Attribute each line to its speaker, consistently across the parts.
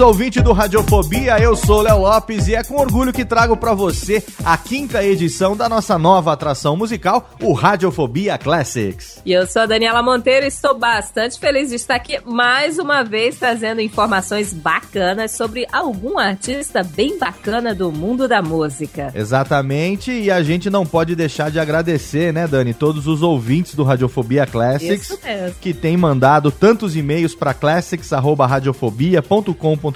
Speaker 1: Saudações, ouvinte do Radiofobia, eu sou Léo Lopes e é com orgulho que trago pra você a quinta edição da nossa nova atração musical, o Radiofobia Classics.
Speaker 2: E eu sou a Daniela Monteiro e estou bastante feliz de estar aqui mais uma vez trazendo informações bacanas sobre algum artista bem bacana do mundo da música.
Speaker 1: Exatamente, e a gente não pode deixar de agradecer, né, Dani, todos os ouvintes do Radiofobia Classics que têm mandado tantos e-mails para classics@radiofobia.com.br,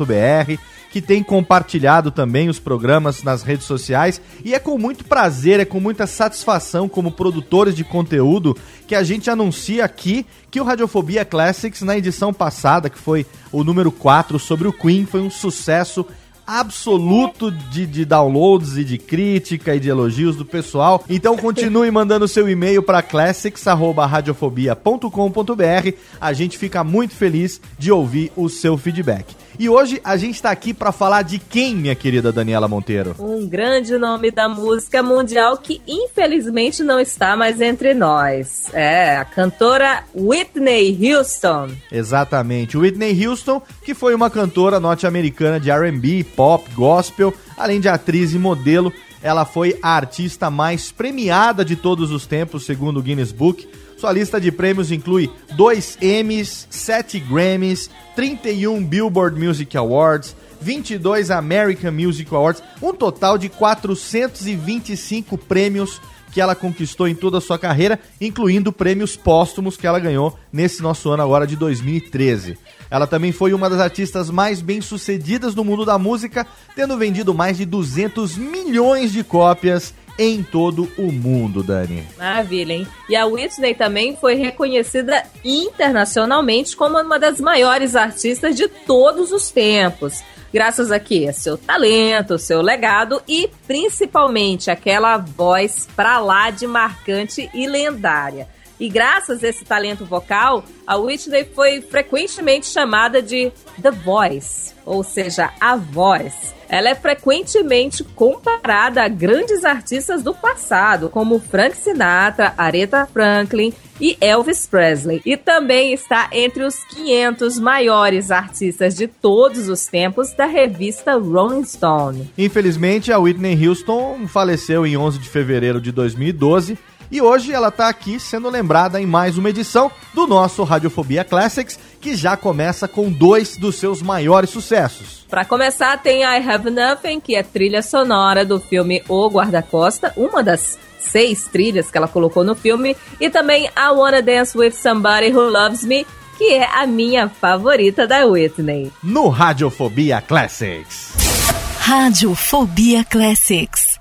Speaker 1: que têm compartilhado também os programas nas redes sociais, e é com muito prazer, é com muita satisfação como produtores de conteúdo que a gente anuncia aqui que o Radiofobia Classics na edição passada, que foi o número 4 sobre o Queen, foi um sucesso absoluto de, de downloads e de crítica e de elogios do pessoal. Então continue mandando seu e-mail para classics@radiofobia.com.br. A gente fica muito feliz de ouvir o seu feedback. E hoje a gente está aqui para falar de quem, minha querida Daniela Monteiro?
Speaker 2: Um grande nome da música mundial que infelizmente não está mais entre nós. É, a cantora Whitney Houston.
Speaker 1: Exatamente, Whitney Houston, que foi uma cantora norte-americana de R&B, pop, gospel, além de atriz e modelo. Ela foi a artista mais premiada de todos os tempos, segundo o Guinness Book. Sua lista de prêmios inclui 2 Emmys, 7 Grammys, 31 Billboard Music Awards, 22 American Music Awards, um total de 425 prêmios que ela conquistou em toda a sua carreira, incluindo prêmios póstumos que ela ganhou nesse nosso ano agora de 2013. Ela também foi uma das artistas mais bem-sucedidas no mundo da música, tendo vendido mais de 200 milhões de cópias em todo o mundo, Dani.
Speaker 2: Maravilha, hein? E a Whitney também foi reconhecida internacionalmente como uma das maiores artistas de todos os tempos. Graças a quê? Seu talento, seu legado e principalmente aquela voz pra lá de marcante e lendária. E graças a esse talento vocal, a Whitney foi frequentemente chamada de The Voice, ou seja, a voz. Ela é frequentemente comparada a grandes artistas do passado, como Frank Sinatra, Aretha Franklin e Elvis Presley. E também está entre os 500 maiores artistas de todos os tempos da revista Rolling Stone.
Speaker 1: Infelizmente, a Whitney Houston faleceu em 11 de fevereiro de 2012 e hoje ela está aqui sendo lembrada em mais uma edição do nosso Radiofobia Classics, que já começa com dois dos seus maiores sucessos.
Speaker 2: Para começar, tem I Have Nothing, que é trilha sonora do filme O Guarda-Costa, uma das seis trilhas que ela colocou no filme, e também I Wanna Dance With Somebody Who Loves Me, que é a minha favorita da Whitney.
Speaker 1: No Radiofobia Classics.
Speaker 3: Radiofobia Classics.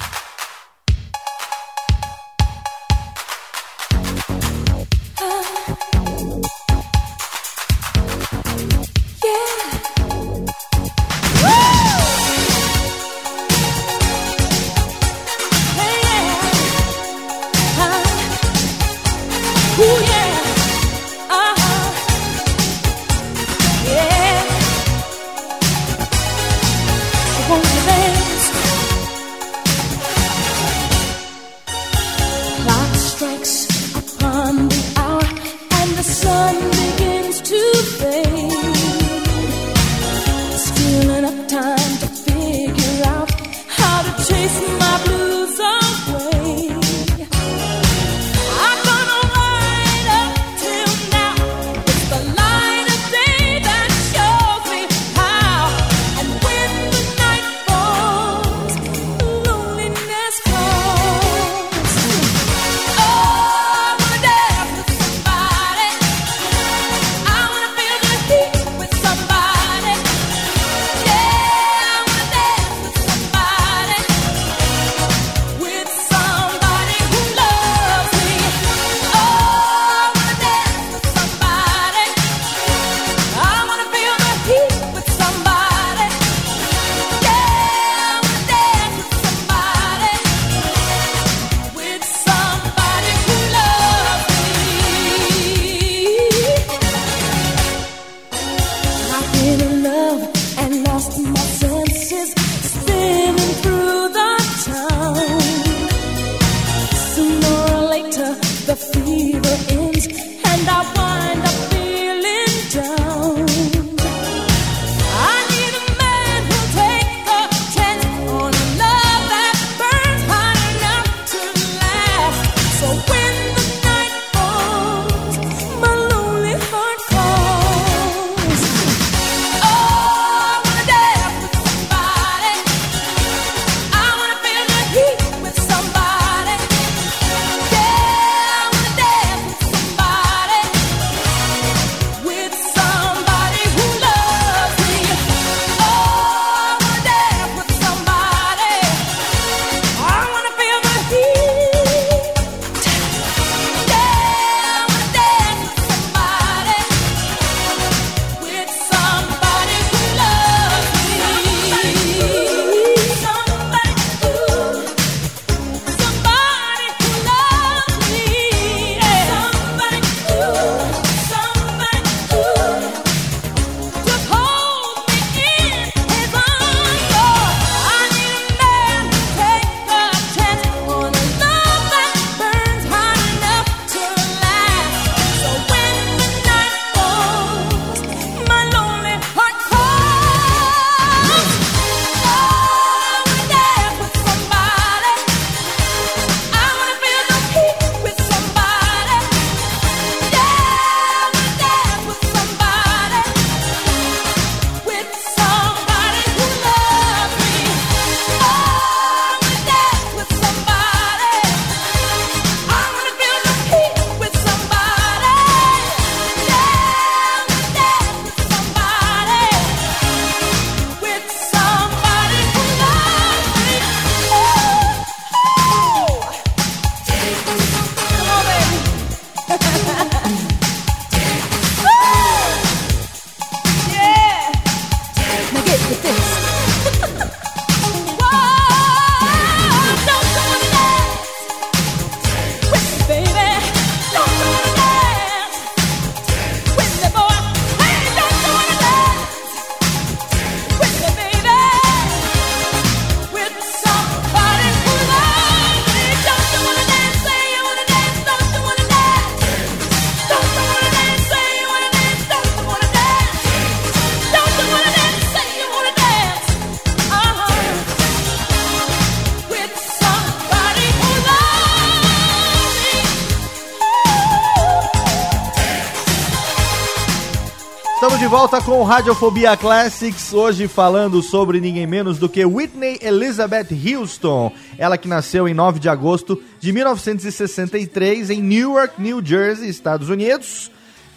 Speaker 1: Volta com Radiofobia Classics, hoje falando sobre ninguém menos do que Whitney Elizabeth Houston. Ela que nasceu em 9 de agosto de 1963 em Newark, New Jersey, Estados Unidos.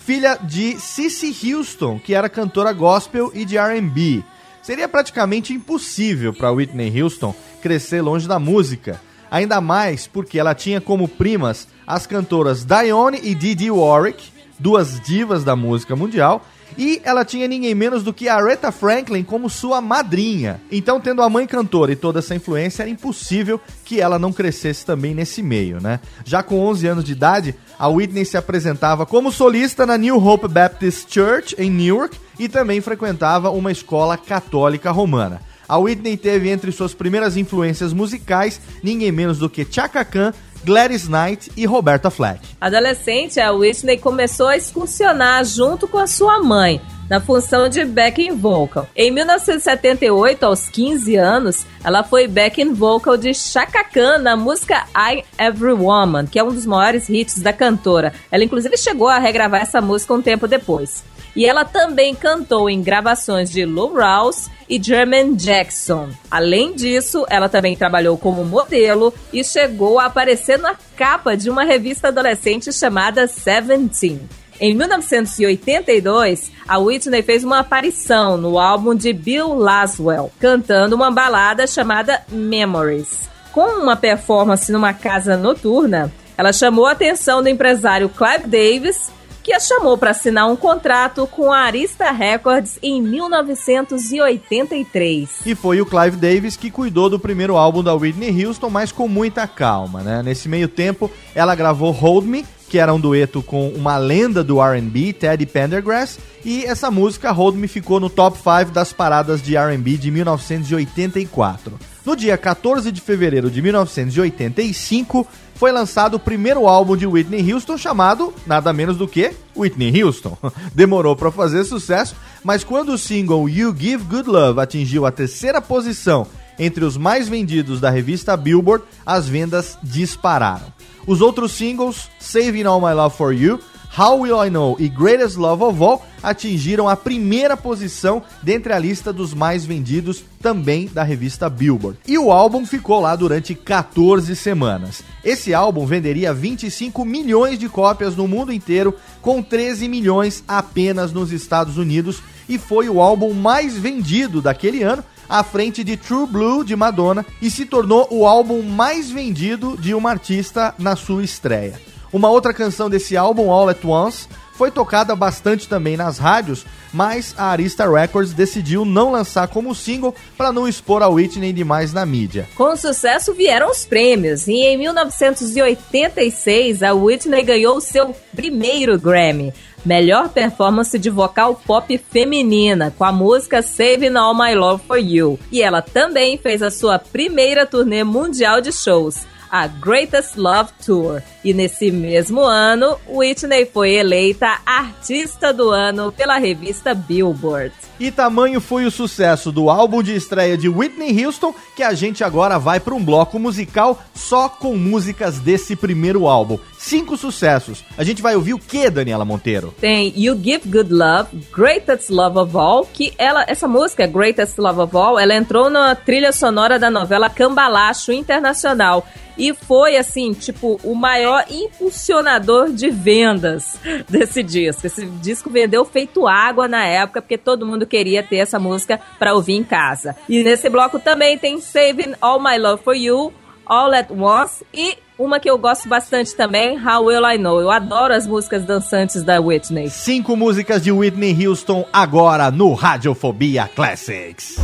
Speaker 1: Filha de Cissy Houston, que era cantora gospel e de R&B. Seria praticamente impossível para Whitney Houston crescer longe da música. Ainda mais porque ela tinha como primas as cantoras Dione e Didi Warwick, duas divas da música mundial, e ela tinha ninguém menos do que Aretha Franklin como sua madrinha. Então, tendo a mãe cantora e toda essa influência, era impossível que ela não crescesse também nesse meio, né? Já com 11 anos de idade, a Whitney se apresentava como solista na New Hope Baptist Church em Newark e também frequentava uma escola católica romana. A Whitney teve entre suas primeiras influências musicais ninguém menos do que Chaka Khan, Gladys Knight e Roberta Flack.
Speaker 2: Adolescente, a Whitney começou a excursionar junto com a sua mãe, na função de backing vocal. Em 1978, aos 15 anos, ela foi backing vocal de Chaka Khan na música I Every Woman, que é um dos maiores hits da cantora. Ela inclusive chegou a regravar essa música um tempo depois. E ela também cantou em gravações de Lou Rawls e Jermaine Jackson. Além disso, ela também trabalhou como modelo e chegou a aparecer na capa de uma revista adolescente chamada Seventeen. Em 1982, a Whitney fez uma aparição no álbum de Bill Laswell, cantando uma balada chamada Memories. Com uma performance numa casa noturna, ela chamou a atenção do empresário Clive Davis, que a chamou para assinar um contrato com a Arista Records em 1983.
Speaker 1: E foi o Clive Davis que cuidou do primeiro álbum da Whitney Houston, mas com muita calma, né? Nesse meio tempo, ela gravou Hold Me, que era um dueto com uma lenda do R&B, Teddy Pendergrass, e essa música Hold Me ficou no top 5 das paradas de R&B de 1984. No dia 14 de fevereiro de 1985, foi lançado o primeiro álbum de Whitney Houston chamado nada menos do que Whitney Houston. Demorou para fazer sucesso, mas quando o single You Give Good Love atingiu a terceira posição entre os mais vendidos da revista Billboard, as vendas dispararam. Os outros singles, Saving All My Love For You, How Will I Know e Greatest Love of All atingiram a primeira posição dentre a lista dos mais vendidos também da revista Billboard. E o álbum ficou lá durante 14 semanas. Esse álbum venderia 25 milhões de cópias no mundo inteiro, com 13 milhões apenas nos Estados Unidos, e foi o álbum mais vendido daquele ano, à frente de True Blue de Madonna, e se tornou o álbum mais vendido de uma artista na sua estreia. Uma outra canção desse álbum, All at Once, foi tocada bastante também nas rádios, mas a Arista Records decidiu não lançar como single para não expor a Whitney demais na mídia.
Speaker 2: Com sucesso vieram os prêmios e em 1986 a Whitney ganhou seu primeiro Grammy. Melhor performance de vocal pop feminina, com a música Saving All My Love For You. E ela também fez a sua primeira turnê mundial de shows, a Greatest Love Tour. E nesse mesmo ano, Whitney foi eleita Artista do Ano pela revista Billboard.
Speaker 1: E tamanho foi o sucesso do álbum de estreia de Whitney Houston que a gente agora vai para um bloco musical só com músicas desse primeiro álbum. Cinco sucessos. A gente vai ouvir o que, Daniela Monteiro?
Speaker 2: Tem You Give Good Love, Greatest Love of All, que ela, essa música, Greatest Love of All, ela entrou na trilha sonora da novela Cambalacho Internacional e foi assim, tipo, o maior impulsionador de vendas desse disco. Esse disco vendeu feito água na época, porque todo mundo queria ter essa música para ouvir em casa. E nesse bloco também tem Saving All My Love for You, All at Once e uma que eu gosto bastante também, How Will I Know. Eu adoro as músicas dançantes da Whitney.
Speaker 1: Cinco músicas de Whitney Houston agora no Radiofobia Classics.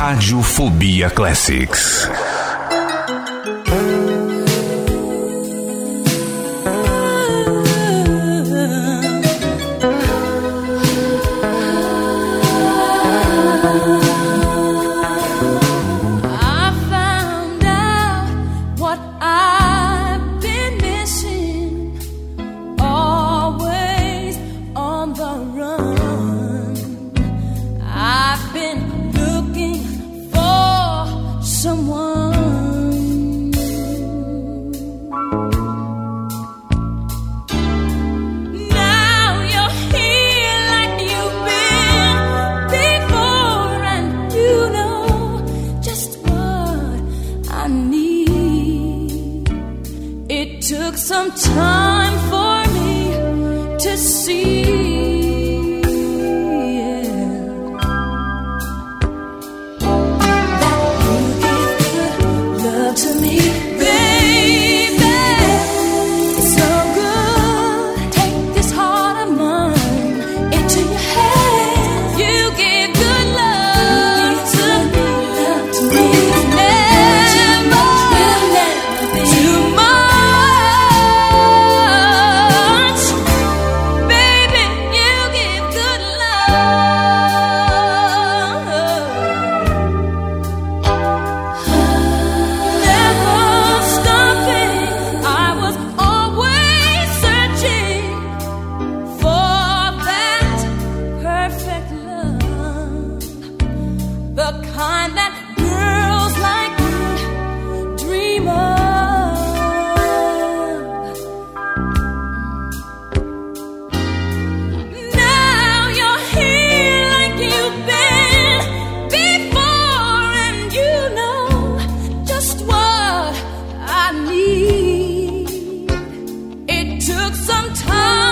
Speaker 4: Radiofobia Classics.
Speaker 5: Some time for me to see. Took some time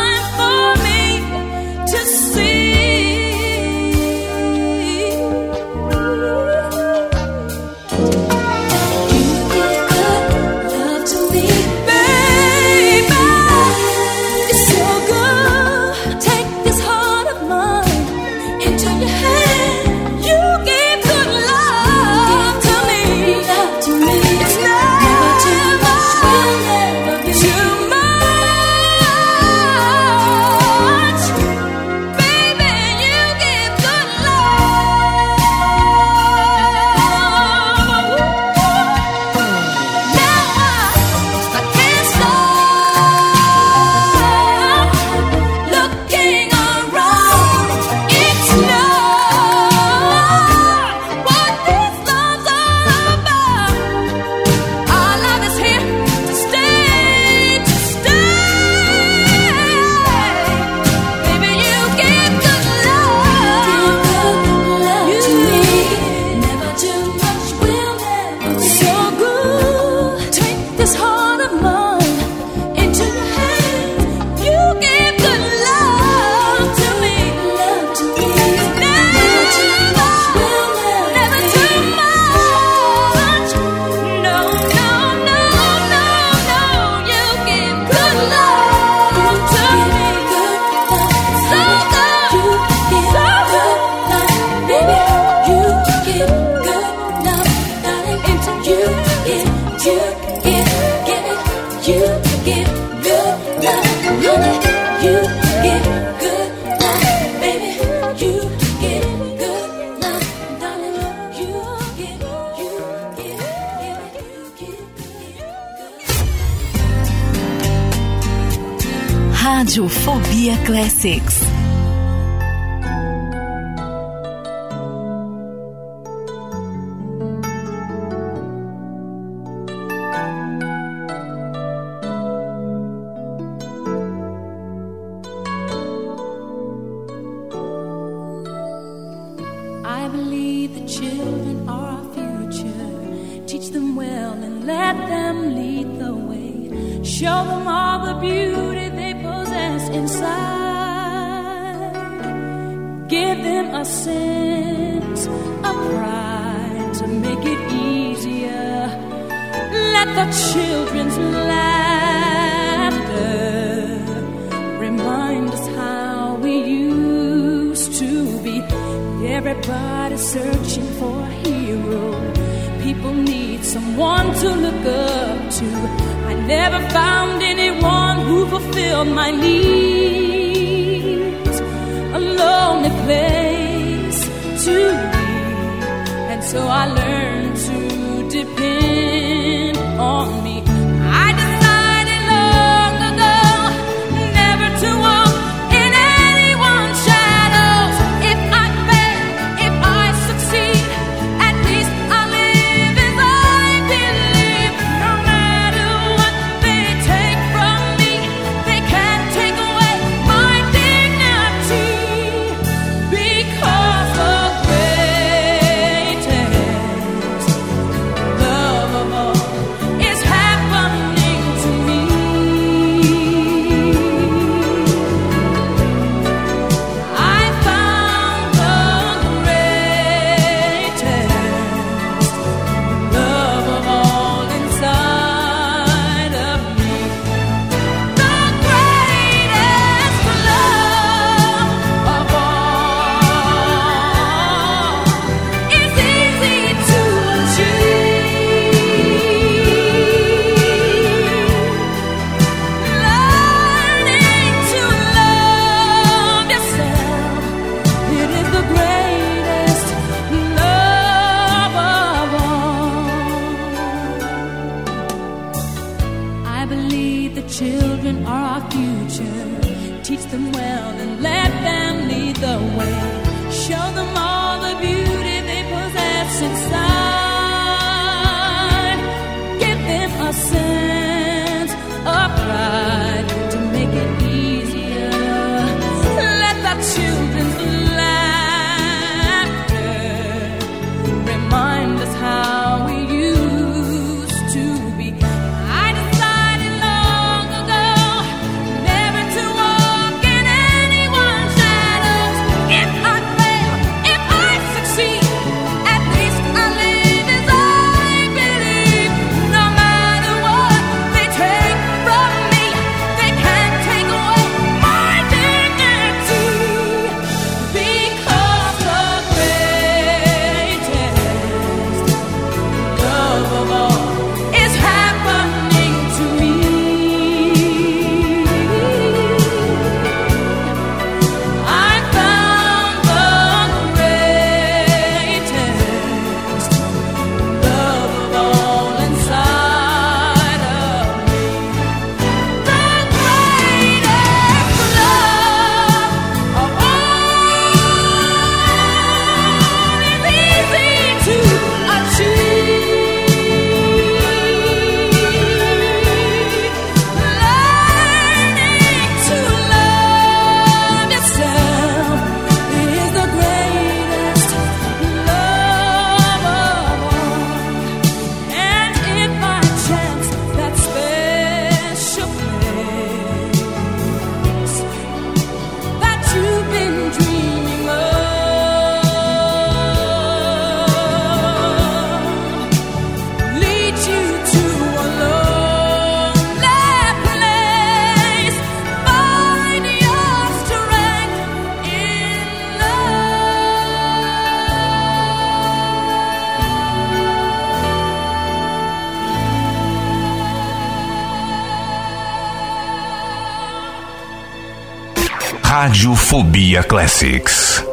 Speaker 5: Radiofobia Classics.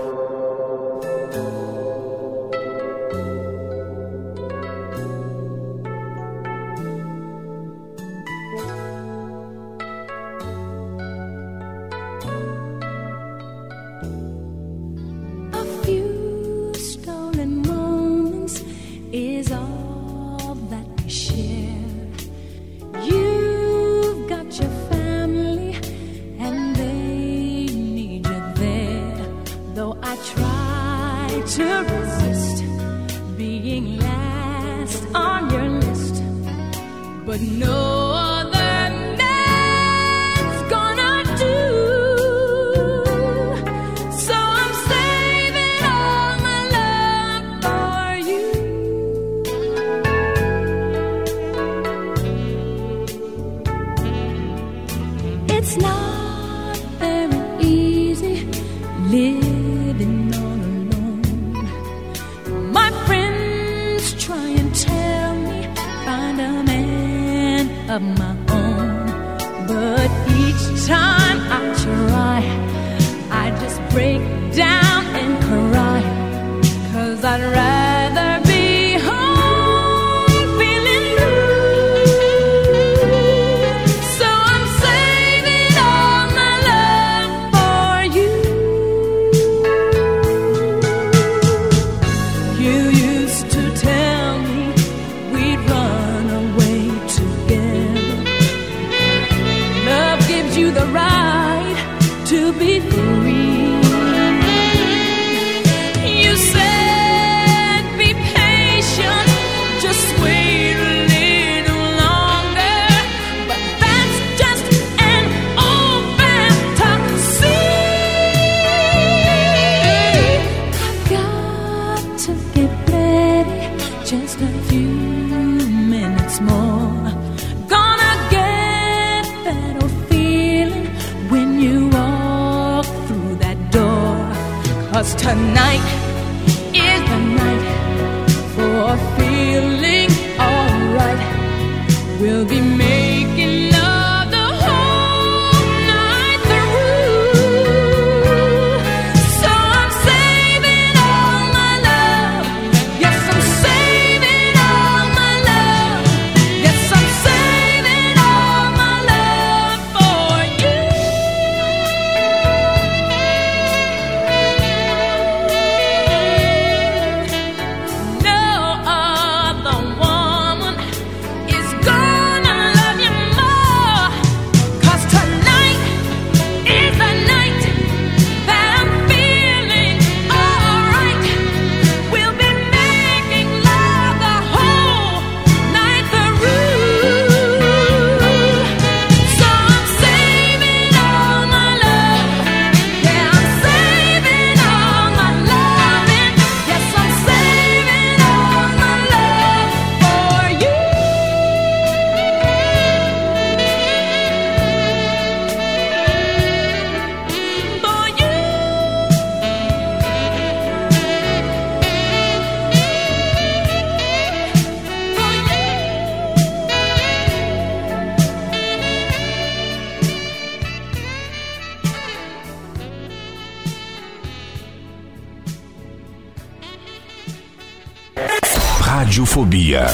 Speaker 5: Radiofobia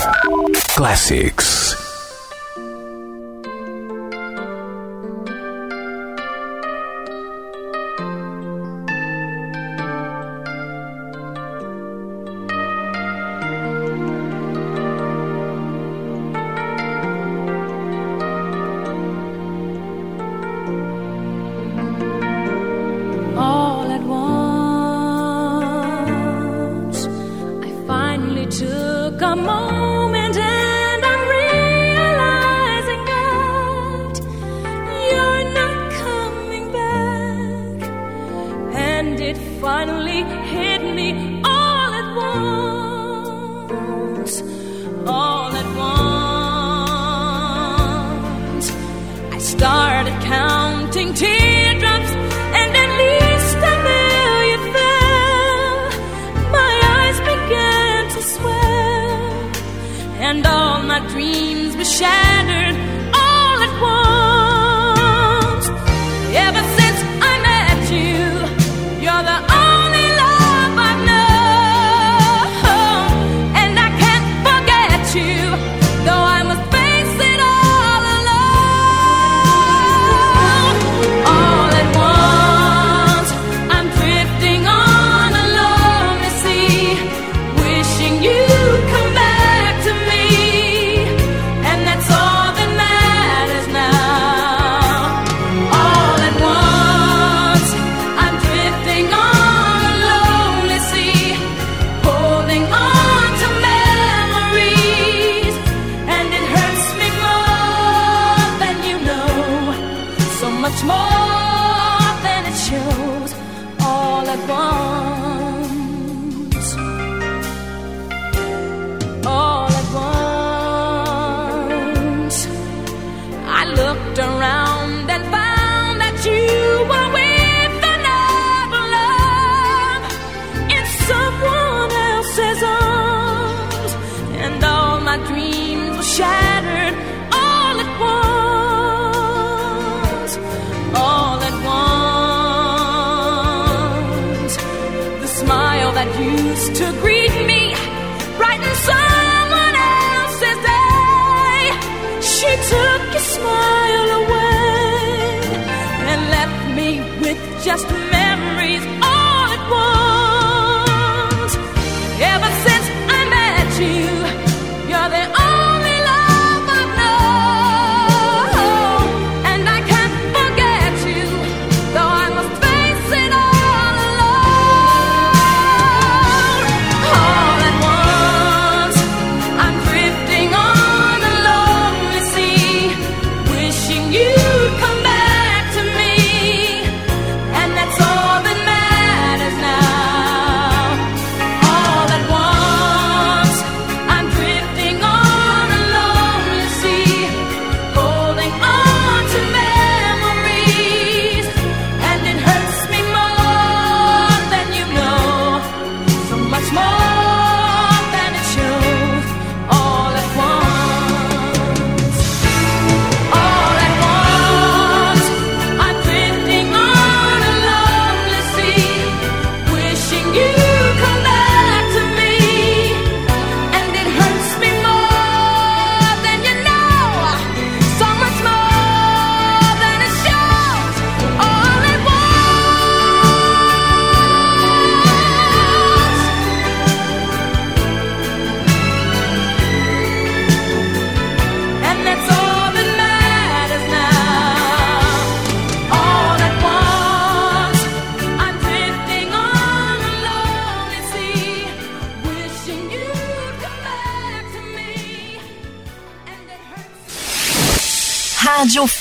Speaker 5: Classics.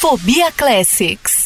Speaker 3: Radiofobia Classics.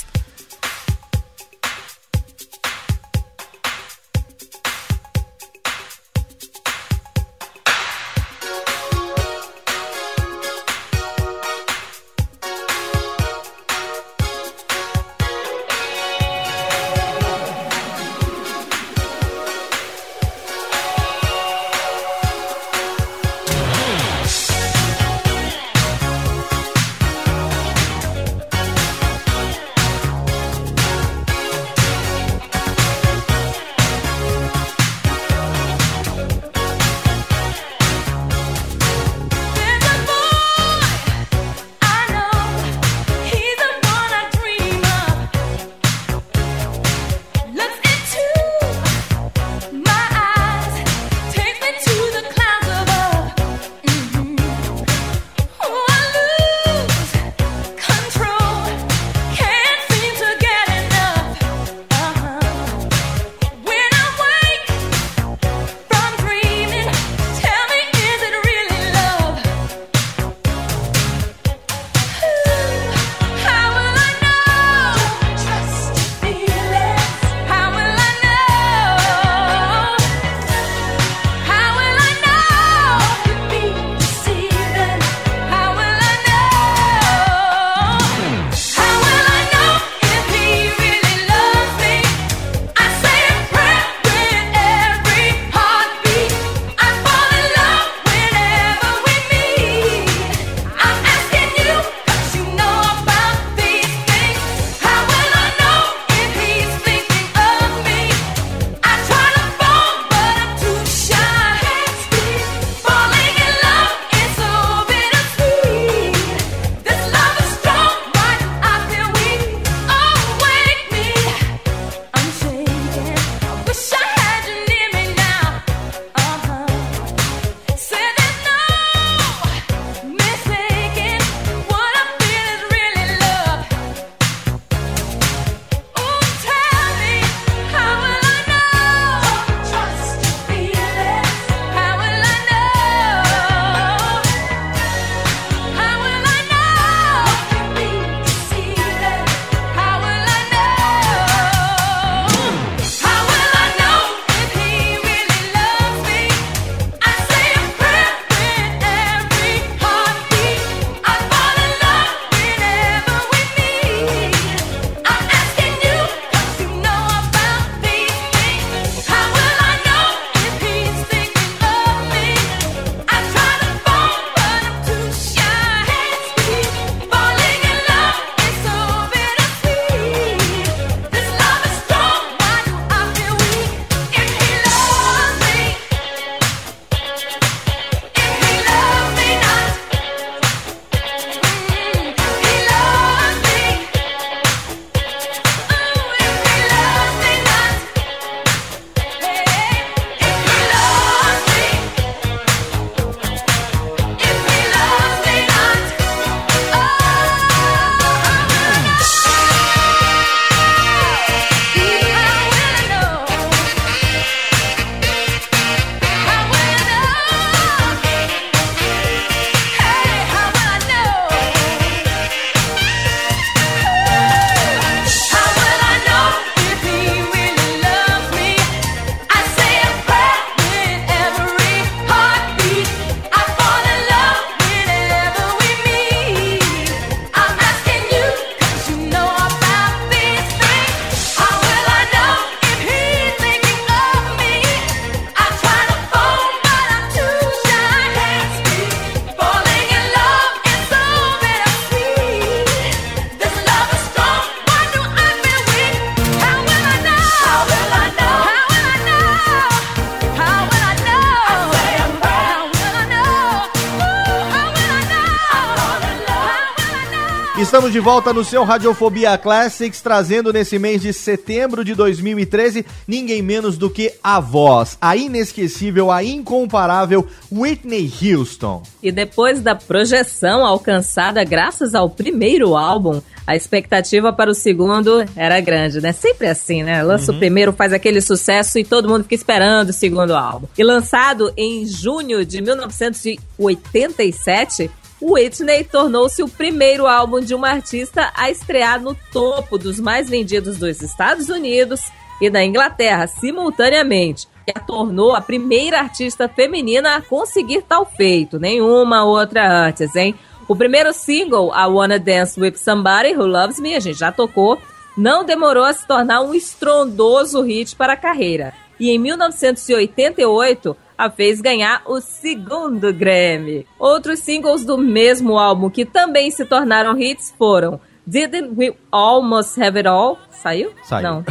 Speaker 1: Estamos de volta no seu Radiofobia Classics, trazendo nesse mês de setembro de 2013 ninguém menos do que a voz, a inesquecível, a incomparável Whitney Houston.
Speaker 2: E depois da projeção alcançada graças ao primeiro álbum, a expectativa para o segundo era grande, né? Sempre assim, né? Lança o primeiro, faz aquele sucesso e todo mundo fica esperando o segundo álbum. E lançado em junho de 1987, Whitney tornou-se o primeiro álbum de uma artista a estrear no topo dos mais vendidos dos Estados Unidos e da Inglaterra simultaneamente. E a tornou a primeira artista feminina a conseguir tal feito. Nenhuma outra antes, hein? O primeiro single, I Wanna Dance With Somebody Who Loves Me, a gente já tocou, não demorou a se tornar um estrondoso hit para a carreira. E em 1988, a fez ganhar o segundo Grammy. Outros singles do mesmo álbum que também se tornaram hits foram Didn't We Almost Have It All? Saiu?
Speaker 1: Saiu.
Speaker 2: Não.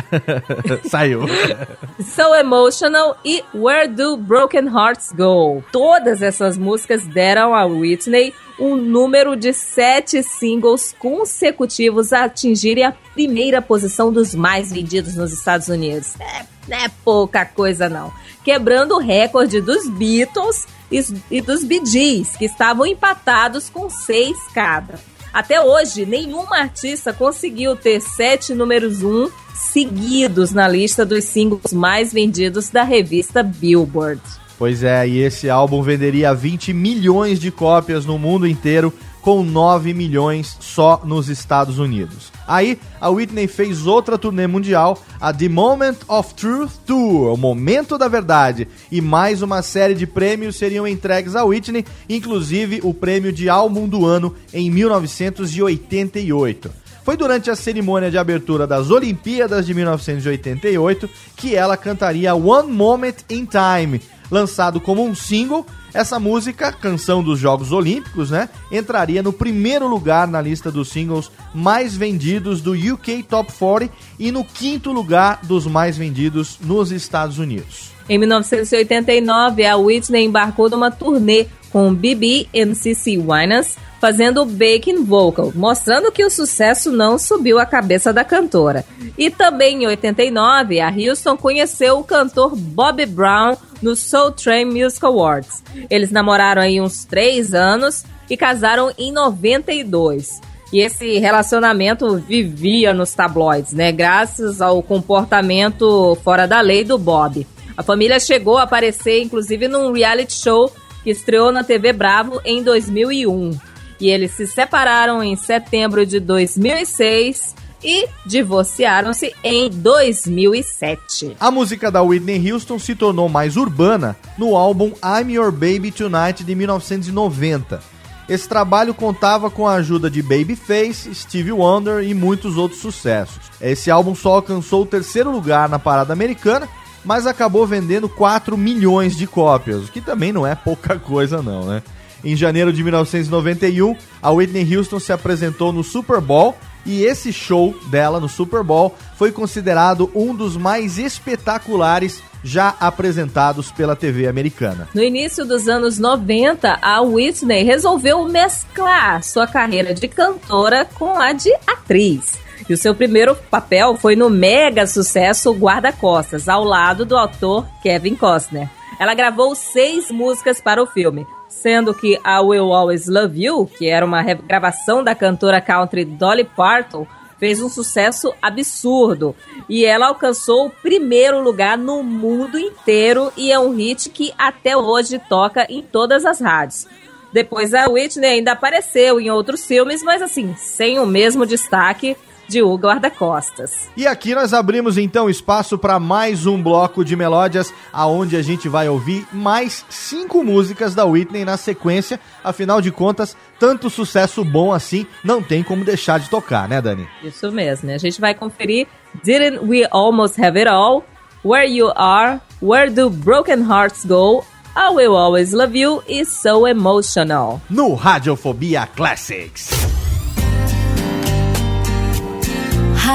Speaker 1: Saiu.
Speaker 2: So Emotional e Where Do Broken Hearts Go? Todas essas músicas deram a Whitney um número de sete singles consecutivos a atingirem a primeira posição dos mais vendidos nos Estados Unidos. É, não é pouca coisa, não. Quebrando o recorde dos Beatles e, e dos Bee Gees, que estavam empatados com seis cada. Até hoje, nenhuma artista conseguiu ter sete números um seguidos na lista dos singles mais vendidos da revista Billboard.
Speaker 1: Pois é, e esse álbum venderia 20 milhões de cópias no mundo inteiro, com 9 milhões só nos Estados Unidos. Aí, a Whitney fez outra turnê mundial, a The Moment of Truth Tour, o Momento da Verdade, e mais uma série de prêmios seriam entregues a Whitney, inclusive o prêmio de Álbum do Ano em 1988. Foi durante a cerimônia de abertura das Olimpíadas de 1988 que ela cantaria One Moment in Time, lançado como um single. Essa música, canção dos Jogos Olímpicos, né, entraria no primeiro lugar na lista dos singles mais vendidos do UK Top 40 e no quinto lugar dos mais vendidos nos Estados Unidos.
Speaker 2: Em 1989, a Whitney embarcou numa turnê com BB e CC Winans, fazendo backing vocal, mostrando que o sucesso não subiu a cabeça da cantora. E também em 89, a Houston conheceu o cantor Bobby Brown no Soul Train Music Awards. Eles namoraram aí uns três anos e casaram em 92. E esse relacionamento vivia nos tabloides, né? Graças ao comportamento fora da lei do Bob. A família chegou a aparecer, inclusive, num reality show que estreou na TV Bravo em 2001. E eles se separaram em setembro de 2006 e divorciaram-se em 2007.
Speaker 1: A música da Whitney Houston se tornou mais urbana no álbum I'm Your Baby Tonight de 1990. Esse trabalho contava com a ajuda de Babyface, Stevie Wonder e muitos outros sucessos. Esse álbum só alcançou o terceiro lugar na parada americana, mas acabou vendendo 4 milhões de cópias, o que também não é pouca coisa não, né? Em janeiro de 1991, a Whitney Houston se apresentou no Super Bowl e esse show dela no Super Bowl foi considerado um dos mais espetaculares já apresentados pela TV americana.
Speaker 2: No início dos anos 90, a Whitney resolveu mesclar sua carreira de cantora com a de atriz. E o seu primeiro papel foi no mega sucesso Guarda-Costas, ao lado do autor Kevin Costner. Ela gravou seis músicas para o filme, sendo que a Will Always Love You, que era uma regravação da cantora country Dolly Parton, fez um sucesso absurdo. E ela alcançou o primeiro lugar no mundo inteiro e é um hit que até hoje toca em todas as rádios. Depois a Whitney ainda apareceu em outros filmes, mas assim, sem o mesmo destaque de O Guarda-Costas.
Speaker 1: E aqui nós abrimos então espaço para mais um bloco de melódias, aonde a gente vai ouvir mais cinco músicas da Whitney na sequência. Afinal de contas, tanto sucesso bom assim não tem como deixar de tocar, né, Dani?
Speaker 2: Isso mesmo, né? A gente vai conferir Didn't We Almost Have It All, Where You Are, Where Do Broken Hearts Go, I Will Always Love You e So Emotional.
Speaker 1: No Radiofobia Classics.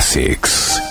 Speaker 5: Classics.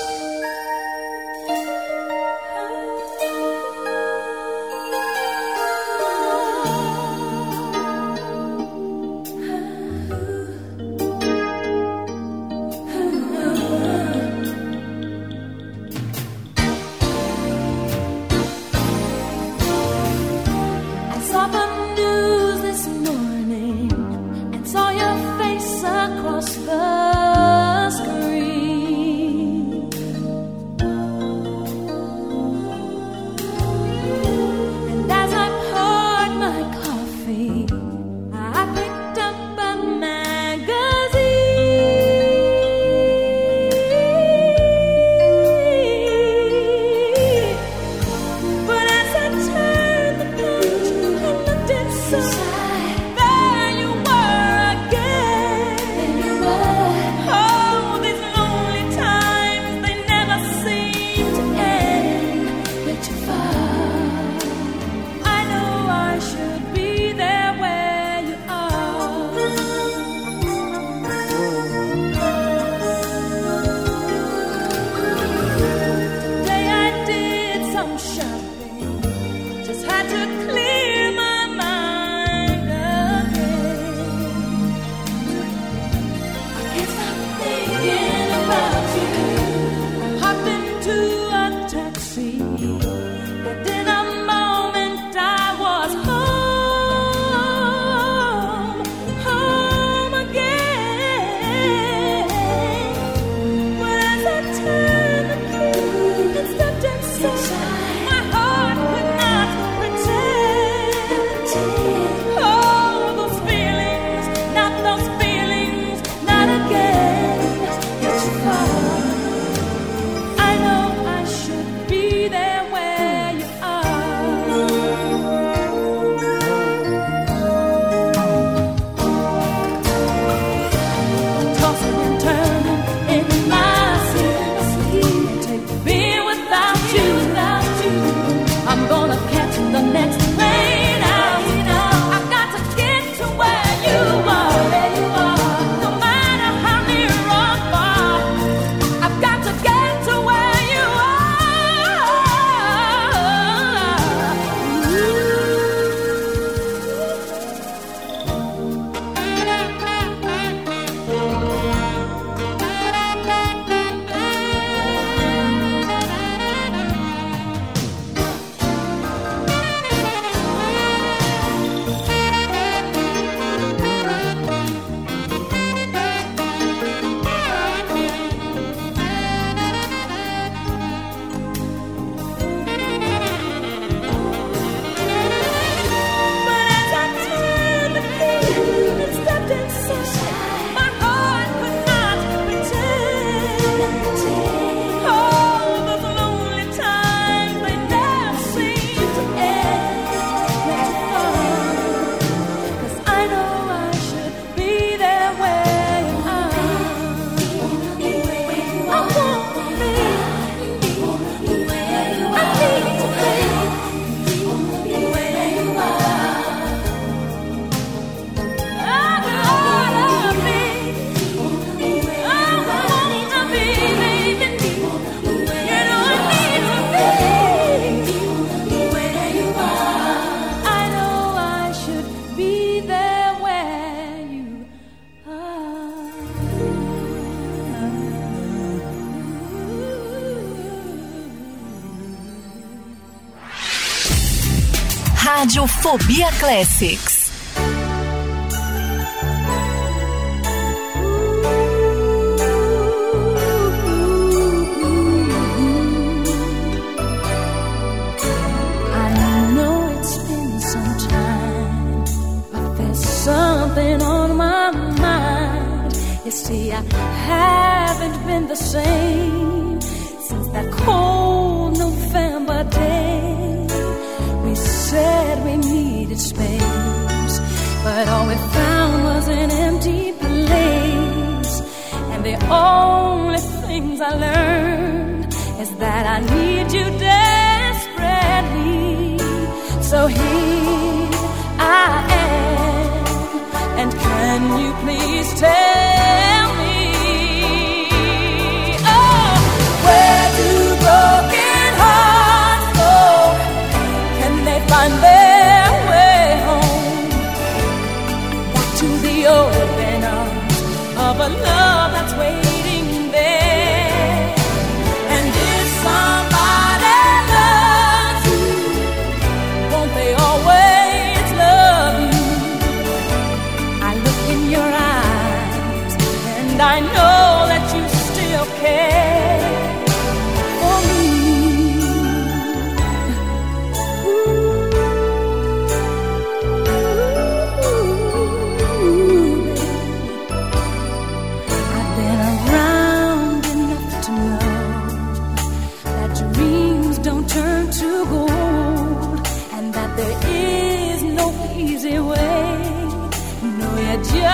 Speaker 3: Fobia Classics.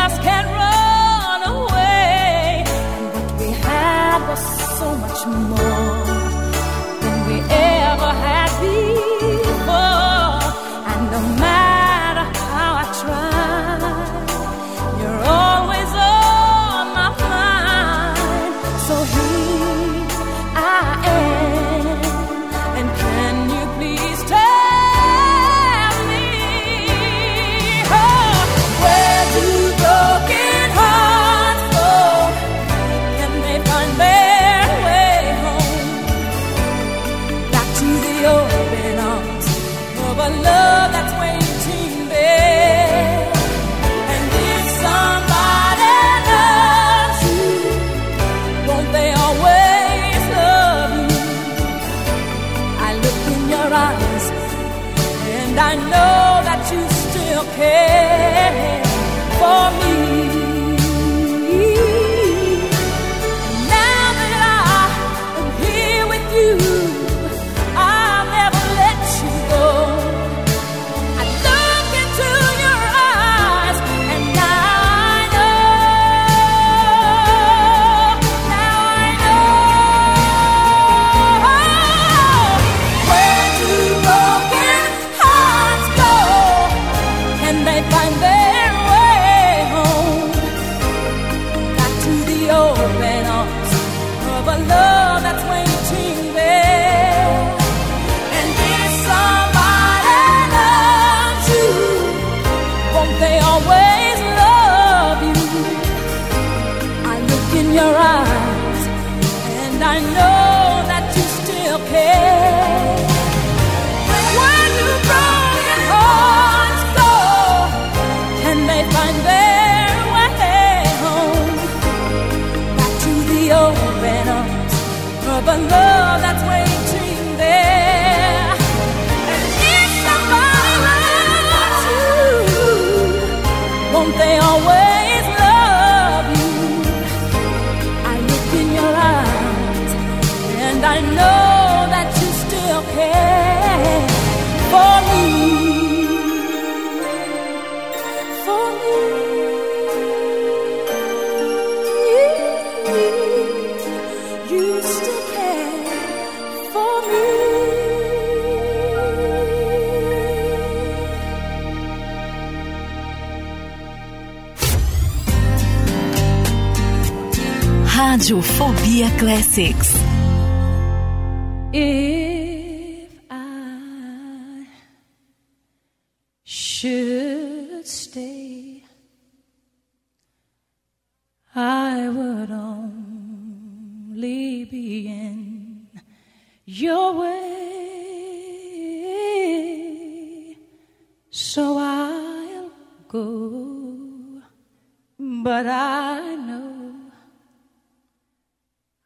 Speaker 5: Just can't run away. And what we had was so much more.
Speaker 3: Classics.
Speaker 5: If I should stay, I would only be in your way. So I'll go, but I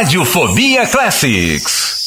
Speaker 5: Radiofobia Classics.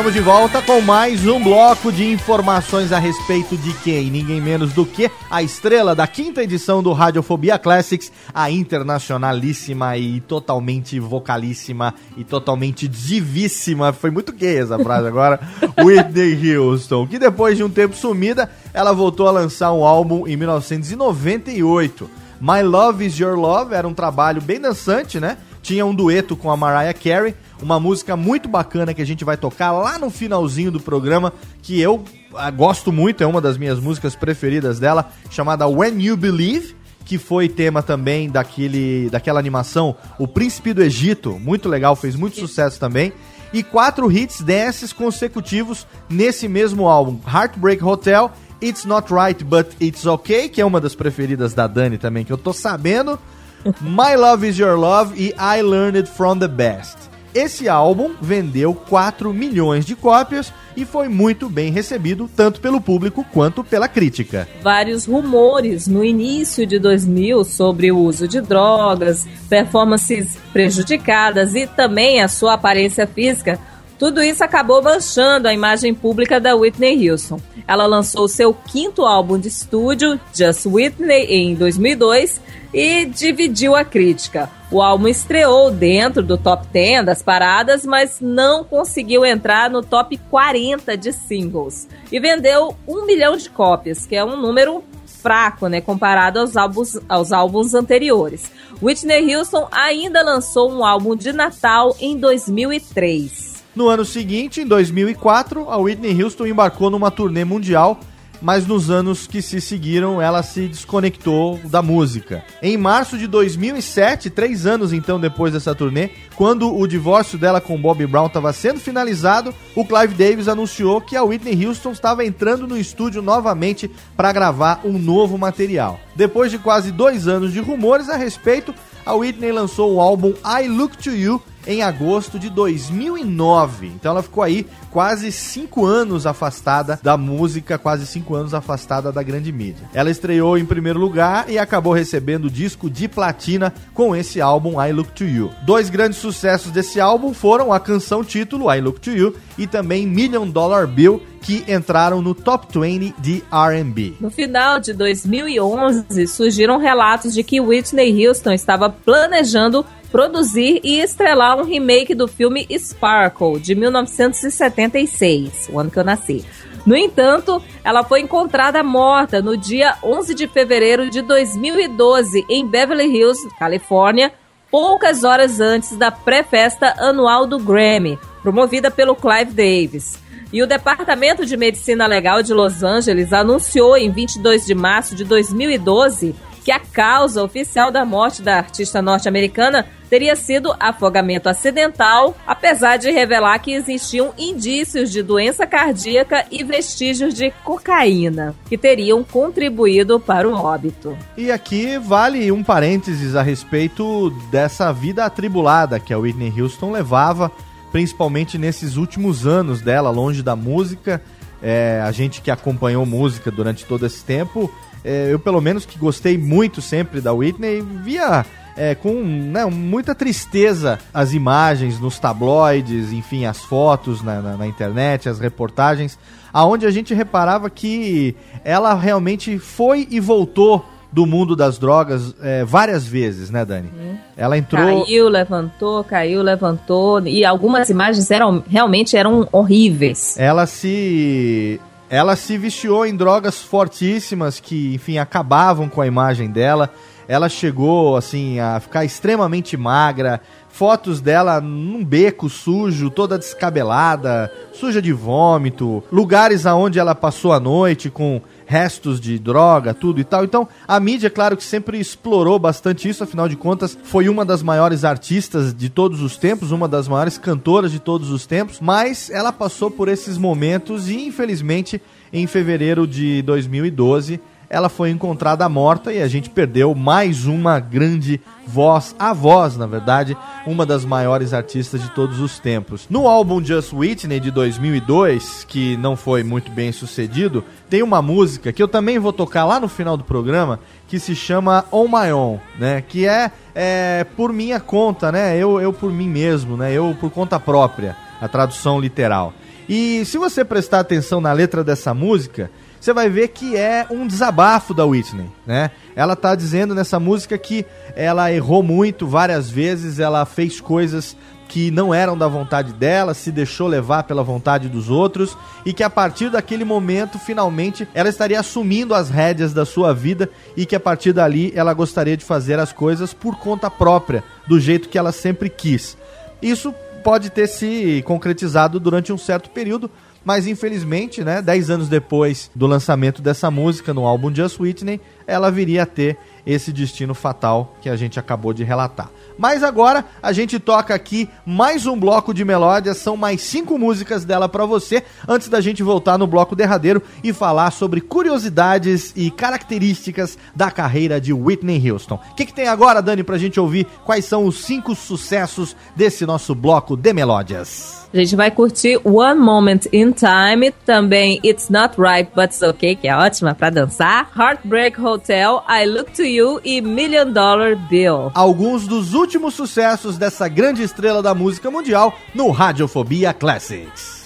Speaker 1: Estamos de volta com mais um bloco de informações a respeito de quem? Ninguém menos do que a estrela da quinta edição do Radiofobia Classics, a internacionalíssima e totalmente vocalíssima e totalmente divíssima. Foi muito gay essa frase agora. Whitney Houston, que depois de um tempo sumida, ela voltou a lançar um álbum em 1998. My Love Is Your Love era um trabalho bem dançante, né? Tinha um dueto com a Mariah Carey, uma música muito bacana que a gente vai tocar lá no finalzinho do programa, que eu ah, gosto muito, é uma das minhas músicas preferidas dela, chamada When You Believe, que foi tema também daquele, daquela animação O Príncipe do Egito, muito legal, fez muito sucesso também. E quatro hits dances consecutivos nesse mesmo álbum, Heartbreak Hotel, It's Not Right But It's Okay, que é uma das preferidas da Dani também, que eu tô sabendo. My Love Is Your Love e I Learned It From The Best. Esse álbum vendeu 4 milhões de cópias e foi muito bem recebido tanto pelo público quanto pela crítica.
Speaker 2: vários rumores no início de 2000 sobre o uso de drogas, performances prejudicadas e também a sua aparência física. Tudo isso acabou manchando a imagem pública da Whitney Houston. Ela lançou seu quinto álbum de estúdio, Just Whitney, em 2002 e dividiu a crítica. O álbum estreou dentro do top 10 das paradas, mas não conseguiu entrar no top 40 de singles. E vendeu um milhão de cópias, que é um número fraco, né, comparado aos álbuns, aos álbuns anteriores. Whitney Houston ainda lançou um álbum de Natal em 2003.
Speaker 1: No ano seguinte, em 2004, a Whitney Houston embarcou numa turnê mundial, mas nos anos que se seguiram ela se desconectou da música. Em março de 2007, três anos então depois dessa turnê, quando o divórcio dela com Bobby Brown estava sendo finalizado, o Clive Davis anunciou que a Whitney Houston estava entrando no estúdio novamente para gravar um novo material. Depois de quase dois anos de rumores a respeito, a Whitney lançou o álbum I Look to You em agosto de 2009. Então ela ficou aí quase cinco anos afastada da música, quase cinco anos afastada da grande mídia. Ela estreou em primeiro lugar e acabou recebendo o disco de platina com esse álbum I Look to You. Dois grandes sucessos desse álbum foram a canção título I Look to You e também Million Dollar Bill, que entraram no top 20 de R&B.
Speaker 2: No final de 2011, surgiram relatos de que Whitney Houston estava planejando produzir e estrelar um remake do filme Sparkle, de 1976, o ano que eu nasci. No entanto, ela foi encontrada morta no dia 11 de fevereiro de 2012 em Beverly Hills, Califórnia, poucas horas antes da pré-festa anual do Grammy, promovida pelo Clive Davis. E o Departamento de Medicina Legal de Los Angeles anunciou em 22 de março de 2012 que a causa oficial da morte da artista norte-americana teria sido afogamento acidental, apesar de revelar que existiam indícios de doença cardíaca e vestígios de cocaína, que teriam contribuído para o óbito.
Speaker 1: E aqui vale um parênteses a respeito dessa vida atribulada que a Whitney Houston levava, principalmente nesses últimos anos dela, longe da música. É, a gente que acompanhou música durante todo esse tempo é, eu, pelo menos, que gostei muito sempre da Whitney, via é, com né, muita tristeza as imagens nos tabloides, enfim, as fotos na, na, na, internet, as reportagens, aonde a gente reparava que ela realmente foi e voltou do mundo das drogas é, várias vezes, né, Dani? Uhum. Ela entrou.
Speaker 2: Caiu, levantou, caiu, levantou. E algumas imagens eram realmente eram horríveis.
Speaker 1: Ela se ela se viciou em drogas fortíssimas que, enfim, acabavam com a imagem dela. Ela chegou, assim, a ficar extremamente magra. Fotos dela num beco sujo, toda descabelada, suja de vômito. Lugares aonde ela passou a noite com restos de droga, tudo e tal. Então, a mídia, claro que sempre explorou bastante isso, afinal de contas, foi uma das maiores artistas de todos os tempos, uma das maiores cantoras de todos os tempos, mas ela passou por esses momentos e, infelizmente, em fevereiro de 2012, ela foi encontrada morta e a gente perdeu mais uma grande voz, a voz, na verdade, uma das maiores artistas de todos os tempos. No álbum Just Whitney de 2002, que não foi muito bem sucedido, tem uma música que eu também vou tocar lá no final do programa, que se chama On My Own, né? Que é, é por minha conta, né? Eu, eu por mim mesmo, né? Eu por conta própria, a tradução literal. E se você prestar atenção na letra dessa música, você vai ver que é um desabafo da Whitney, né? Ela tá dizendo nessa música que ela errou muito várias vezes, ela fez coisas que não eram da vontade dela, se deixou levar pela vontade dos outros e que a partir daquele momento, finalmente, ela estaria assumindo as rédeas da sua vida e que a partir dali ela gostaria de fazer as coisas por conta própria, do jeito que ela sempre quis. Isso pode ter se concretizado durante um certo período, mas infelizmente, né, 10 anos depois do lançamento dessa música no álbum Just Whitney, ela viria a ter esse destino fatal que a gente acabou de relatar. Mas agora a gente toca aqui mais um bloco de melódias, são mais cinco músicas dela para você, antes da gente voltar no bloco derradeiro e falar sobre curiosidades e características da carreira de Whitney Houston. O que, que tem agora, Dani, pra gente ouvir quais são os cinco sucessos desse nosso bloco de melódias?
Speaker 2: A gente vai curtir One Moment in Time, também It's Not Right But It's Okay, que é ótima para dançar, Heartbreak Hotel, I Look to You e Million Dollar Bill.
Speaker 1: Alguns dos últimos sucessos dessa grande estrela da música mundial no Radiofobia Classics.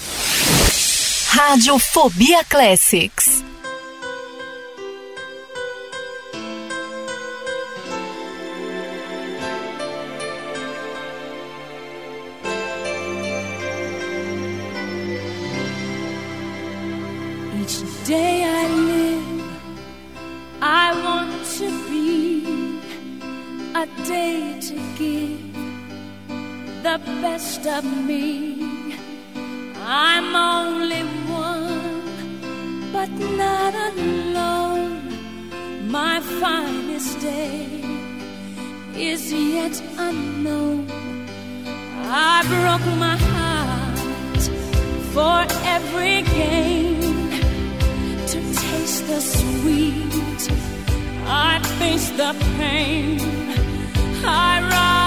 Speaker 3: Radiofobia Classics.
Speaker 5: A day to give the best of me. I'm only one, but not alone. My finest day is yet unknown. I broke my heart for every gain to taste the sweet. I face the pain. I rise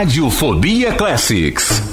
Speaker 5: Radiofobia Classics.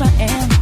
Speaker 5: I am.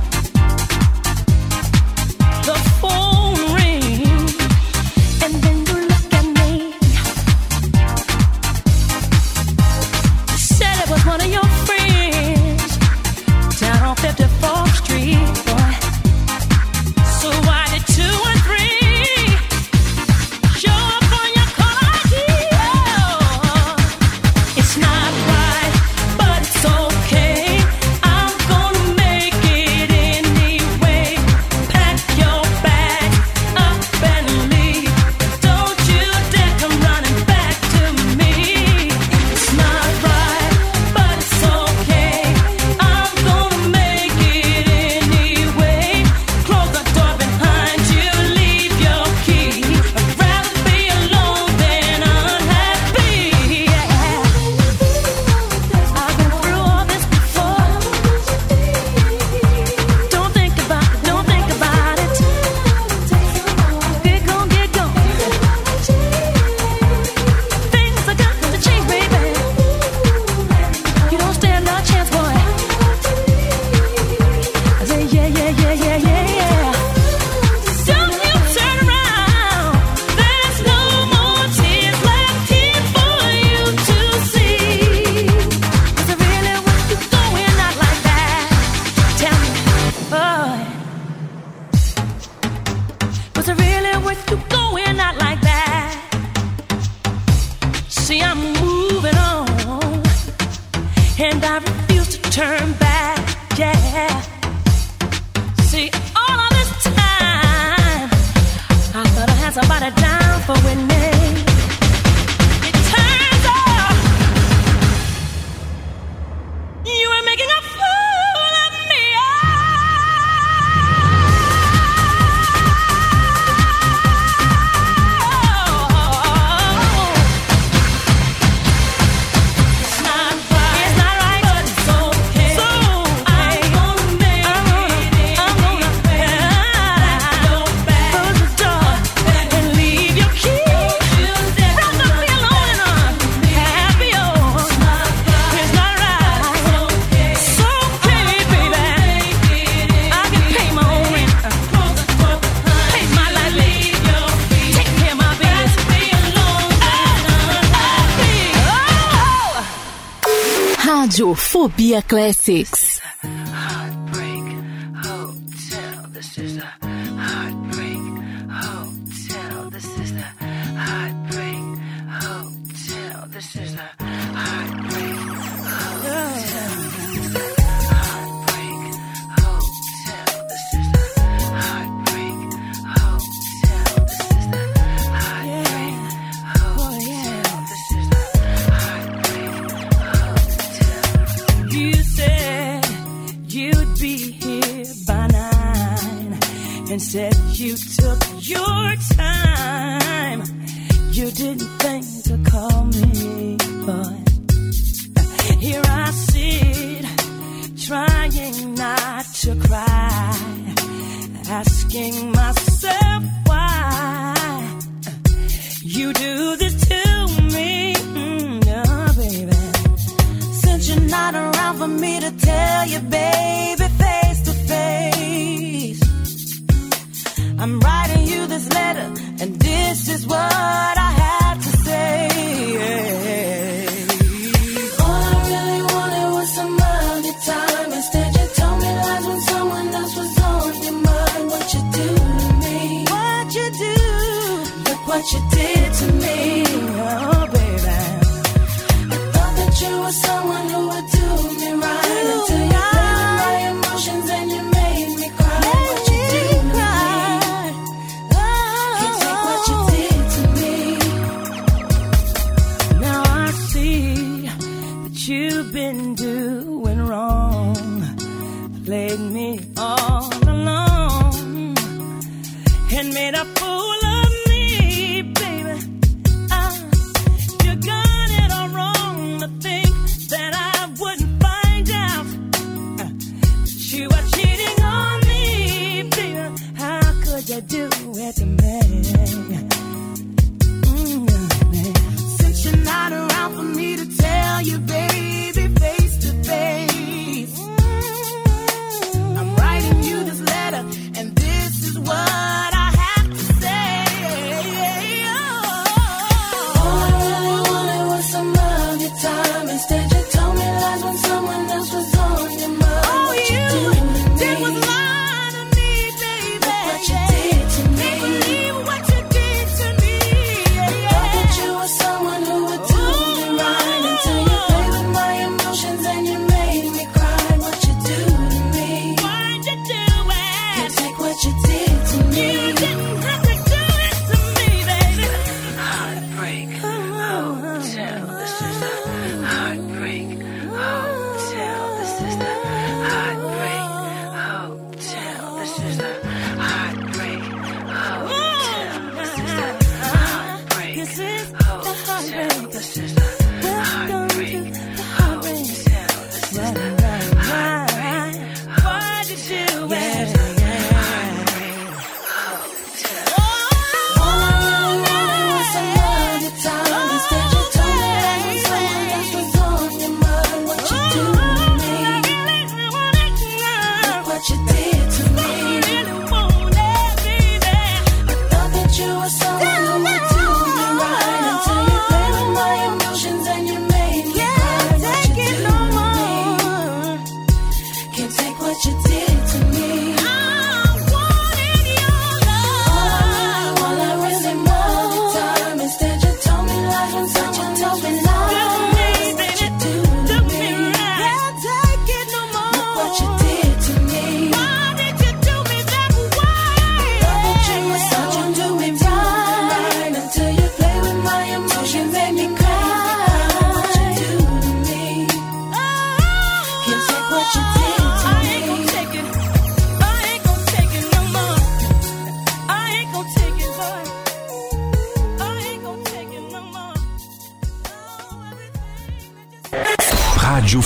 Speaker 5: Time. You didn't think to call me,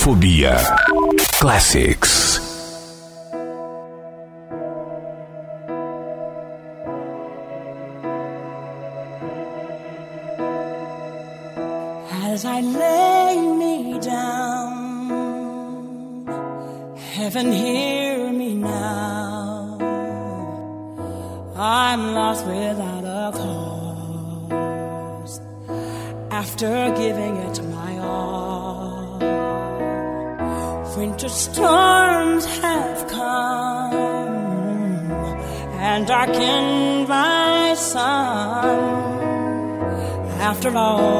Speaker 6: Radiofobia Classics.
Speaker 5: Oh.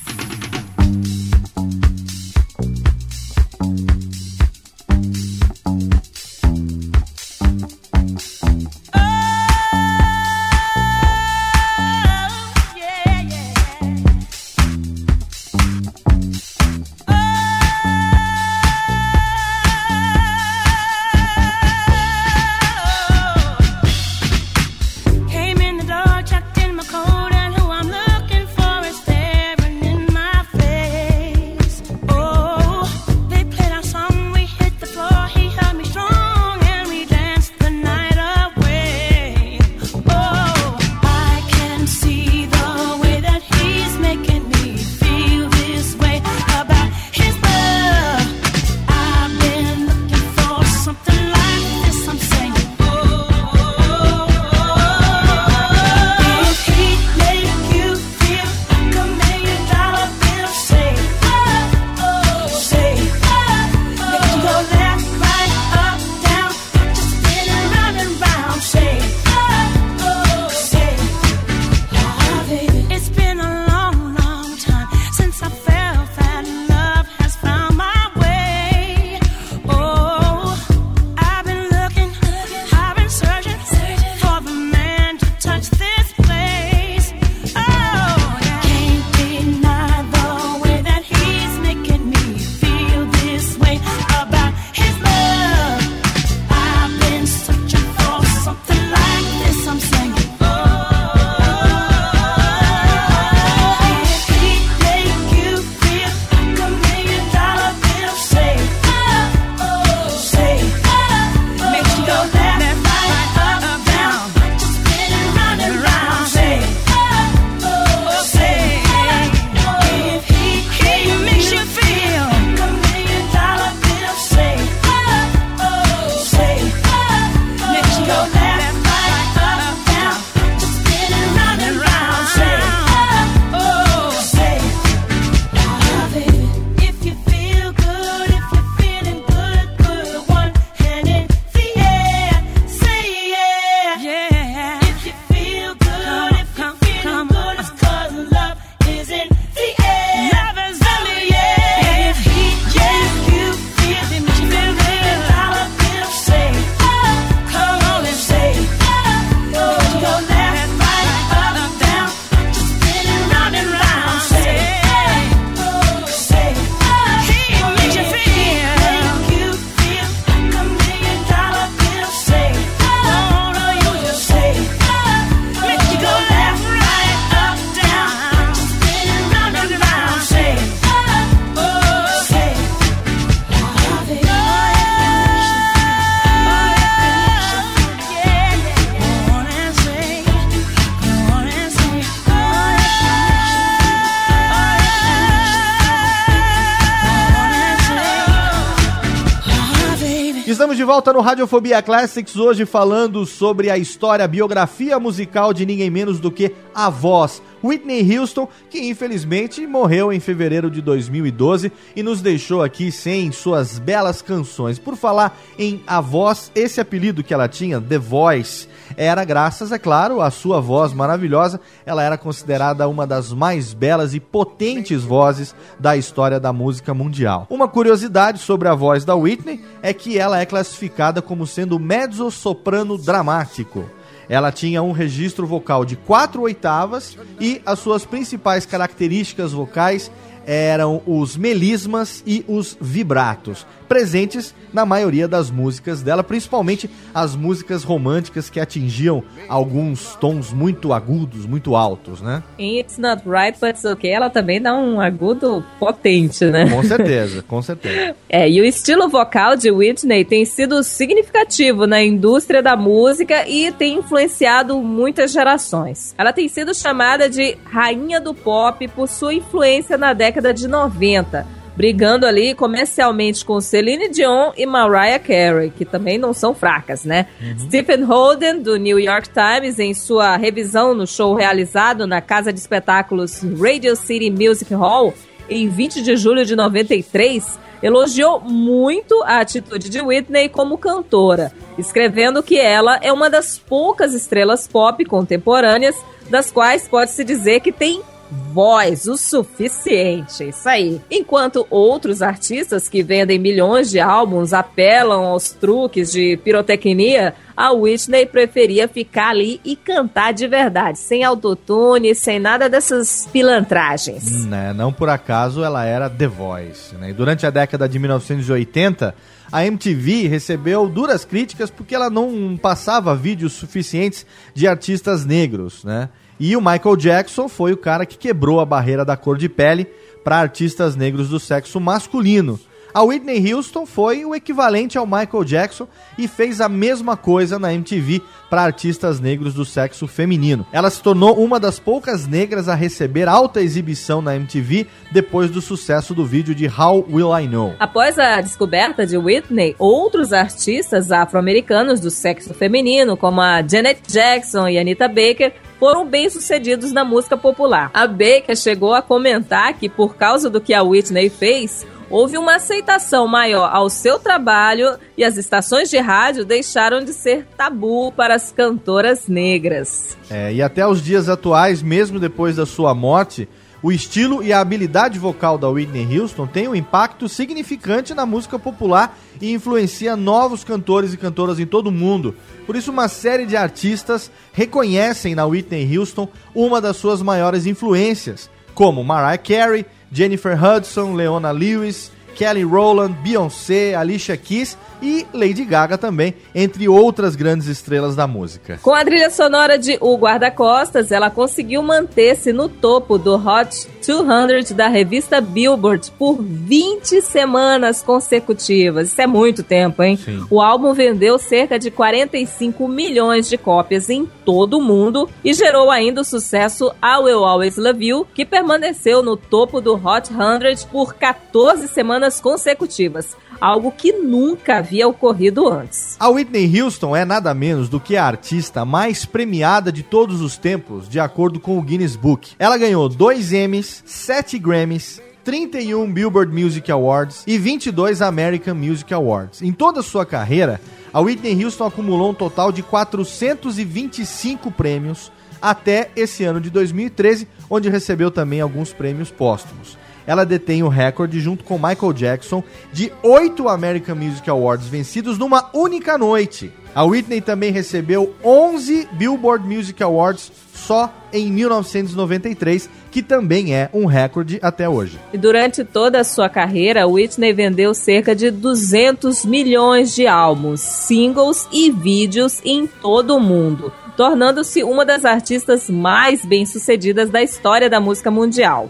Speaker 1: Volta no Radiofobia Classics, hoje falando sobre a história, a biografia musical de ninguém menos do que a voz, Whitney Houston, que infelizmente morreu em fevereiro de 2012 e nos deixou aqui sem suas belas canções. Por falar em a voz, esse apelido que ela tinha, The Voice, era graças, é claro, à sua voz maravilhosa. Ela era considerada uma das mais belas e potentes vozes da história da música mundial. Uma curiosidade sobre a voz da Whitney é que ela é classificada como sendo mezzo-soprano dramático. Ela tinha um registro vocal de quatro oitavas e as suas principais características vocais eram os melismas e os vibratos, presentes na maioria das músicas dela, principalmente as músicas românticas que atingiam alguns tons muito agudos, muito altos, né?
Speaker 2: Em It's Not Right, But It's Okay, ela também dá um agudo potente, né?
Speaker 1: Com certeza, com certeza.
Speaker 2: É, e o estilo vocal de Whitney tem sido significativo na indústria da música e tem influenciado muitas gerações. Ela tem sido chamada de rainha do pop por sua influência na década de 90 brigando ali comercialmente com Celine Dion e Mariah Carey, que também não são fracas, né? Stephen Holden, do New York Times, em sua revisão no show realizado na casa de espetáculos Radio City Music Hall, em 20 de julho de 93, elogiou muito a atitude de Whitney como cantora, escrevendo que ela é uma das poucas estrelas pop contemporâneas das quais pode-se dizer que tem voz o suficiente, isso aí. Enquanto outros artistas que vendem milhões de álbuns apelam aos truques de pirotecnia, a Whitney preferia ficar ali e cantar de verdade, sem autotune, sem nada dessas pilantragens.
Speaker 1: Né, não por acaso ela era The Voice. Né? E durante a década de 1980, a MTV recebeu duras críticas porque ela não passava vídeos suficientes de artistas negros, né? E o Michael Jackson foi o cara que quebrou a barreira da cor de pele para artistas negros do sexo masculino. A Whitney Houston foi o equivalente ao Michael Jackson e fez a mesma coisa na MTV para artistas negros do sexo feminino. Ela se tornou uma das poucas negras a receber alta exibição na MTV depois do sucesso do vídeo de How Will I Know.
Speaker 2: Após a descoberta de Whitney, outros artistas afro-americanos do sexo feminino, como a Janet Jackson e Anita Baker, foram bem-sucedidos na música popular. A Baker chegou a comentar que, por causa do que a Whitney fez, houve uma aceitação maior ao seu trabalho e as estações de rádio deixaram de ser tabu para as cantoras negras.
Speaker 1: É, e até os dias atuais, mesmo depois da sua morte, o estilo e a habilidade vocal da Whitney Houston tem um impacto significante na música popular e influencia novos cantores e cantoras em todo o mundo. Por isso, uma série de artistas reconhecem na Whitney Houston uma das suas maiores influências, como Mariah Carey, Jennifer Hudson, Leona Lewis, Kelly Rowland, Beyoncé, Alicia Keys e Lady Gaga também, entre outras grandes estrelas da música.
Speaker 2: Com a trilha sonora de O Guarda-Costas, ela conseguiu manter-se no topo do Hot 200 da revista Billboard por 20 semanas consecutivas. Isso é muito tempo, hein?
Speaker 1: Sim.
Speaker 2: O álbum vendeu cerca de 45 milhões de cópias em todo o mundo e gerou ainda o sucesso I Will Always Love You, que permaneceu no topo do Hot 100 por 14 semanas consecutivas, algo que nunca havia ocorrido antes.
Speaker 1: A Whitney Houston é nada menos do que a artista mais premiada de todos os tempos, de acordo com o Guinness Book. Ela ganhou 2 Emmys, 7 Grammys, 31 Billboard Music Awards e 22 American Music Awards. Em toda a sua carreira, a Whitney Houston acumulou um total de 425 prêmios até esse ano de 2013, onde recebeu também alguns prêmios póstumos. Ela detém o recorde, junto com Michael Jackson, de oito American Music Awards vencidos numa única noite. A Whitney também recebeu 11 Billboard Music Awards só em 1993, que também é um recorde até hoje.
Speaker 2: E durante toda a sua carreira, Whitney vendeu cerca de 200 milhões de álbuns, singles e vídeos em todo o mundo, tornando-se uma das artistas mais bem-sucedidas da história da música mundial.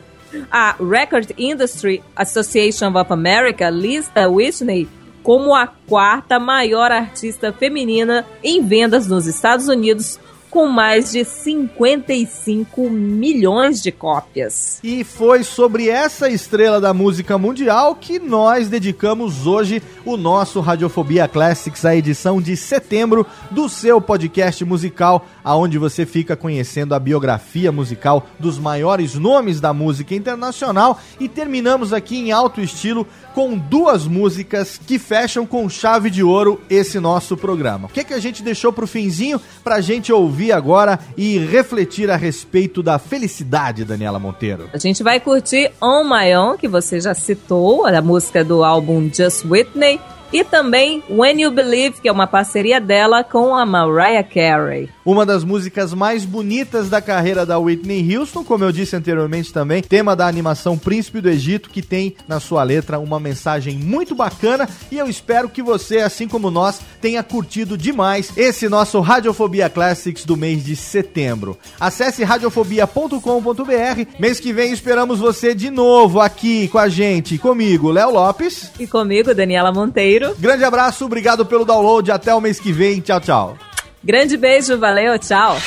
Speaker 2: A Record Industry Association of America lista Whitney como a quarta maior artista feminina em vendas nos Estados Unidos, com mais de 55 milhões de cópias.
Speaker 1: E foi sobre essa estrela da música mundial que nós dedicamos hoje o nosso Radiofobia Classics, a edição de setembro do seu podcast musical, aonde você fica conhecendo a biografia musical dos maiores nomes da música internacional e terminamos aqui em alto estilo com duas músicas que fecham com chave de ouro esse nosso programa. O que, que a gente deixou pro finzinho pra gente ouvir agora e refletir a respeito da felicidade, Daniela Monteiro?
Speaker 2: A gente vai curtir On My Own, que você já citou, a música do álbum Just Whitney, e também When You Believe, que é uma parceria dela com a Mariah Carey.
Speaker 1: Uma das músicas mais bonitas da carreira da Whitney Houston, como eu disse anteriormente também, tema da animação Príncipe do Egito, que tem na sua letra uma mensagem muito bacana e eu espero que você, assim como nós, tenha curtido demais esse nosso Radiofobia Classics do mês de setembro. Acesse radiofobia.com.br. Mês que vem esperamos você de novo aqui com a gente, comigo, Léo Lopes.
Speaker 2: E comigo, Daniela Monteiro.
Speaker 1: Grande abraço, obrigado pelo download, até o mês que vem. Tchau, tchau.
Speaker 2: Grande beijo, valeu, tchau.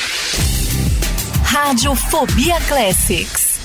Speaker 5: Radiofobia Classics.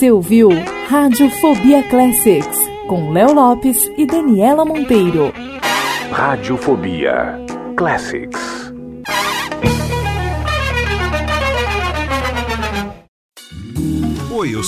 Speaker 4: Você ouviu Radiofobia Classics com Léo Lopes e Daniela Monteiro.
Speaker 6: Radiofobia Classics.